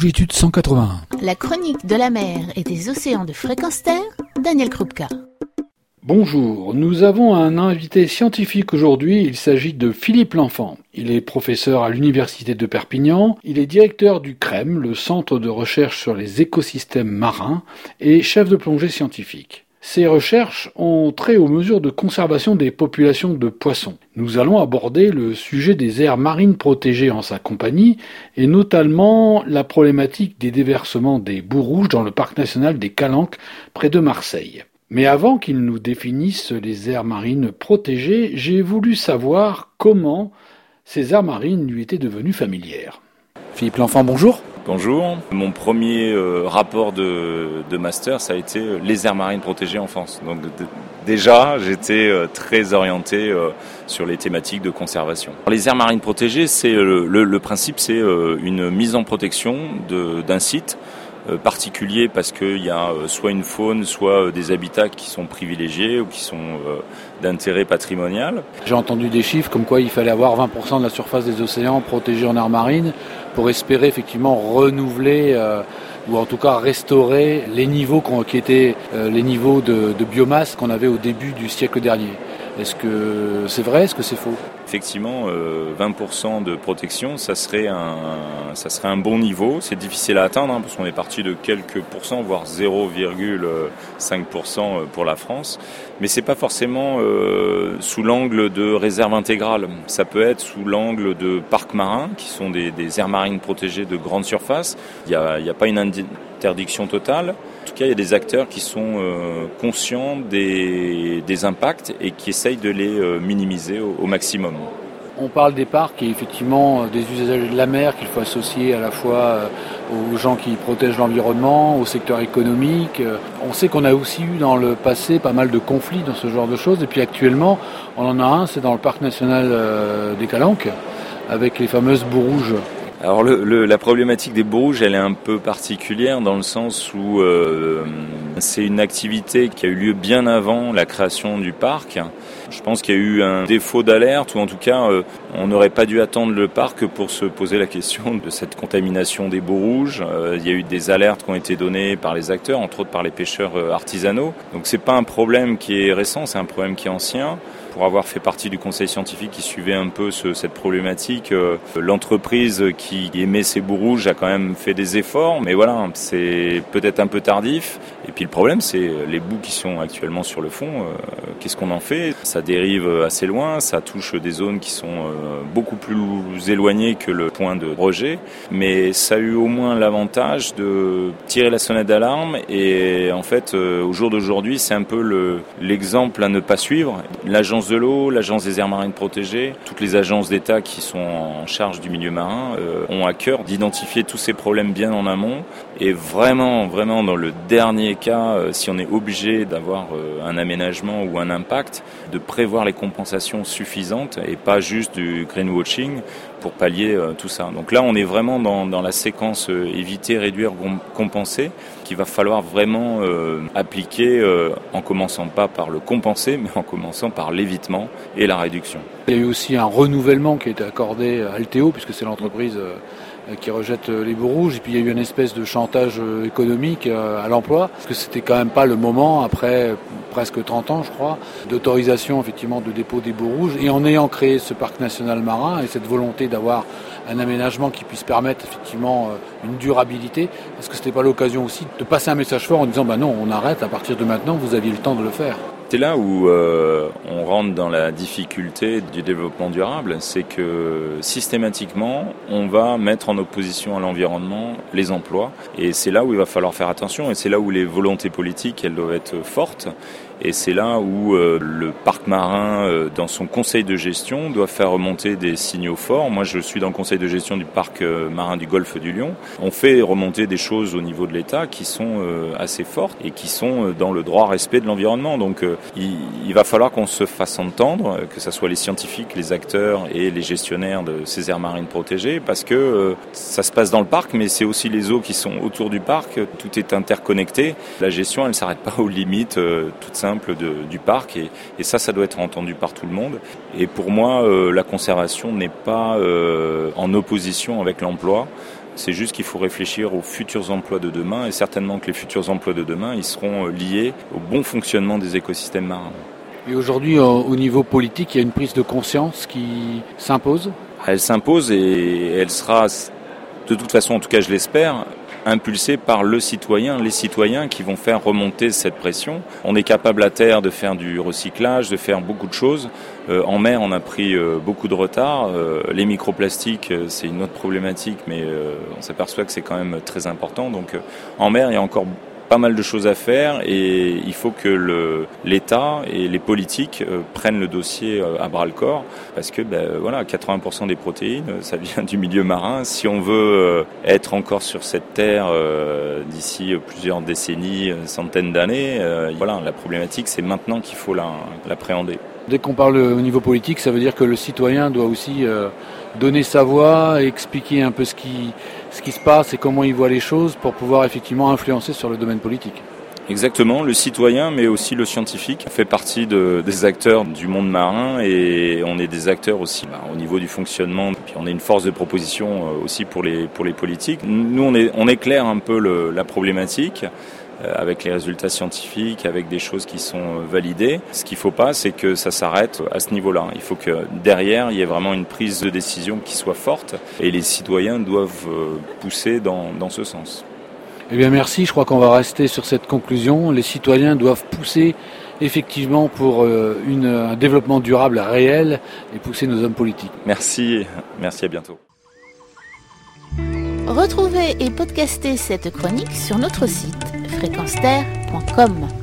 Longitude 181. La chronique de la mer et des océans de fréquence terre, Daniel Krupka. Bonjour, nous avons un invité scientifique aujourd'hui, il s'agit de Philippe L'Enfant. Il est professeur à l'Université de Perpignan, il est directeur du CREM, le Centre de recherche sur les écosystèmes marins, et chef de plongée scientifique. Ces recherches ont trait aux mesures de conservation des populations de poissons. Nous allons aborder le sujet des aires marines protégées en sa compagnie et notamment la problématique des déversements des boues rouges dans le parc national des Calanques près de Marseille. Mais avant qu'il nous définisse les aires marines protégées, j'ai voulu savoir comment ces aires marines lui étaient devenues familières. Philippe L'Enfant, bonjour. Bonjour. Mon premier euh, rapport de, de, master, ça a été euh, les aires marines protégées en France. Donc déjà, j'étais euh, très orienté sur les thématiques de conservation. Les aires marines protégées, c'est le, principe, c'est une mise en protection d'un site particulier parce qu'il y a soit une faune, soit des habitats qui sont privilégiés ou qui sont d'intérêt patrimonial. J'ai entendu des chiffres comme quoi il fallait avoir 20% de la surface des océans protégée en aires marines pour espérer effectivement renouveler euh, ou en tout cas restaurer les niveaux qui étaient euh, les niveaux de biomasse qu'on avait au début du siècle dernier. Est-ce que c'est vrai? Est-ce que c'est faux? Effectivement, 20% euh, de protection, ça serait un, bon niveau. C'est difficile à atteindre hein, parce qu'on est parti de quelques pourcents, voire 0,5% pour la France. Mais c'est pas forcément euh, sous l'angle de réserve intégrale. Ça peut être sous l'angle de parcs marins, qui sont des, aires marines protégées de grande surface. Il n'y a pas une interdiction totale. En tout cas, il y a des acteurs qui sont euh, conscients des, impacts et qui essayent de les euh, minimiser au, au, maximum. On parle des parcs et effectivement des usagers de la mer qu'il faut associer à la fois euh, aux gens qui protègent l'environnement, au secteur économique. On sait qu'on a aussi eu dans le passé pas mal de conflits dans ce genre de choses et puis actuellement on en a un, c'est dans le parc national des Calanques avec les fameuses boues rouges. Alors le, le, la problématique des rouges, elle est un peu particulière dans le sens où euh, c'est une activité qui a eu lieu bien avant la création du parc. Je pense qu'il y a eu un défaut d'alerte ou en tout cas euh, on n'aurait pas dû attendre le parc pour se poser la question de cette contamination des boues rouges. Euh, il y a eu des alertes qui ont été données par les acteurs, entre autres par les pêcheurs euh, artisanaux. Donc c'est pas un problème qui est récent, c'est un problème qui est ancien pour avoir fait partie du conseil scientifique qui suivait un peu ce, cette problématique. Euh, L'entreprise qui émet ces bouts rouges a quand même fait des efforts, mais voilà, c'est peut-être un peu tardif. Et puis le problème, c'est les bouts qui sont actuellement sur le fond. Euh, Qu'est-ce qu'on en fait? Ça dérive assez loin, ça touche des zones qui sont euh, beaucoup plus éloignées que le point de rejet, mais ça a eu au moins l'avantage de tirer la sonnette d'alarme. Et en fait, euh, au jour d'aujourd'hui, c'est un peu l'exemple le, à ne pas suivre. De l'eau, l'Agence des aires marines protégées, toutes les agences d'État qui sont en charge du milieu marin euh, ont à cœur d'identifier tous ces problèmes bien en amont. Et vraiment, vraiment, dans le dernier cas, euh, si on est obligé d'avoir euh, un aménagement ou un impact, de prévoir les compensations suffisantes et pas juste du greenwashing pour pallier tout ça. Donc là, on est vraiment dans, dans la séquence éviter, réduire, compenser, qu'il va falloir vraiment euh, appliquer euh, en commençant pas par le compenser, mais en commençant par l'évitement et la réduction. Il y a eu aussi un renouvellement qui a été accordé à Alteo, puisque c'est l'entreprise qui rejette les bouts rouges. Et puis il y a eu une espèce de chantage économique à l'emploi, parce que c'était quand même pas le moment, après presque 30 ans je crois, d'autorisation effectivement de dépôt des bouts rouges. Et en ayant créé ce parc national marin et cette volonté d'avoir un aménagement qui puisse permettre effectivement une durabilité, est-ce que ce n'était pas l'occasion aussi de passer un message fort en disant bah non, on arrête à partir de maintenant, vous aviez le temps de le faire? C'est là où euh, on rentre dans la difficulté du développement durable, c'est que systématiquement, on va mettre en opposition à l'environnement les emplois, et c'est là où il va falloir faire attention, et c'est là où les volontés politiques, elles doivent être fortes, et c'est là où euh, le parc marin, euh, dans son conseil de gestion, doit faire remonter des signaux forts. Moi, je suis dans le conseil de gestion du parc euh, marin du Golfe du Lion. On fait remonter des choses au niveau de l'État qui sont assez fortes et qui sont dans le droit respect de l'environnement. Donc, il, va falloir qu'on se fasse entendre, que ce soit les scientifiques, les acteurs et les gestionnaires de ces aires marines protégées, parce que ça se passe dans le parc, mais c'est aussi les eaux qui sont autour du parc. Tout est interconnecté. La gestion, elle ne s'arrête pas aux limites toutes de, du parc et, et, ça, ça doit être entendu par tout le monde. Et pour moi, euh, la conservation n'est pas euh, en opposition avec l'emploi C'est juste qu'il faut réfléchir aux futurs emplois de demain et certainement que les futurs emplois de demain, ils seront liés au bon fonctionnement des écosystèmes marins. Et aujourd'hui, au niveau politique, il y a une prise de conscience qui s'impose? Elle s'impose et elle sera, de toute façon, en tout cas je l'espère, impulsée par le citoyen, les citoyens qui vont faire remonter cette pression. On est capable à terre de faire du recyclage, de faire beaucoup de choses. Euh, en mer, on a pris euh, beaucoup de retard. Euh, les microplastiques, c'est une autre problématique, mais on s'aperçoit que c'est quand même très important. Donc en mer, il y a encore pas mal de choses à faire et il faut que l'État et les politiques euh, prennent le dossier euh, à bras le corps parce que ben, voilà 80% des protéines ça vient du milieu marin. Si on veut euh, être encore sur cette terre d'ici plusieurs décennies, centaines d'années, voilà la problématique c'est maintenant qu'il faut l'appréhender. Dès qu'on parle au niveau politique, ça veut dire que le citoyen doit aussi donner sa voix, expliquer un peu ce qui, ce qui se passe et comment il voit les choses pour pouvoir effectivement influencer sur le domaine politique. Exactement, le citoyen, mais aussi le scientifique, fait partie de, des acteurs du monde marin et on est des acteurs aussi bah, au niveau du fonctionnement. On est une force de proposition euh, aussi pour les, pour les politiques. Nous, on, est, on éclaire un peu le, la problématique. Euh, avec les résultats scientifiques, avec des choses qui sont euh, validées. Ce qu'il ne faut pas, c'est que ça s'arrête à ce niveau-là. Il faut que derrière, il y ait vraiment une prise de décision qui soit forte et les citoyens doivent euh, pousser dans, dans ce sens. Eh bien merci, je crois qu'on va rester sur cette conclusion. Les citoyens doivent pousser effectivement pour une, un développement durable réel et pousser nos hommes politiques. Merci, merci à bientôt. Retrouvez et podcastez cette chronique sur notre site fréquenceterre.com.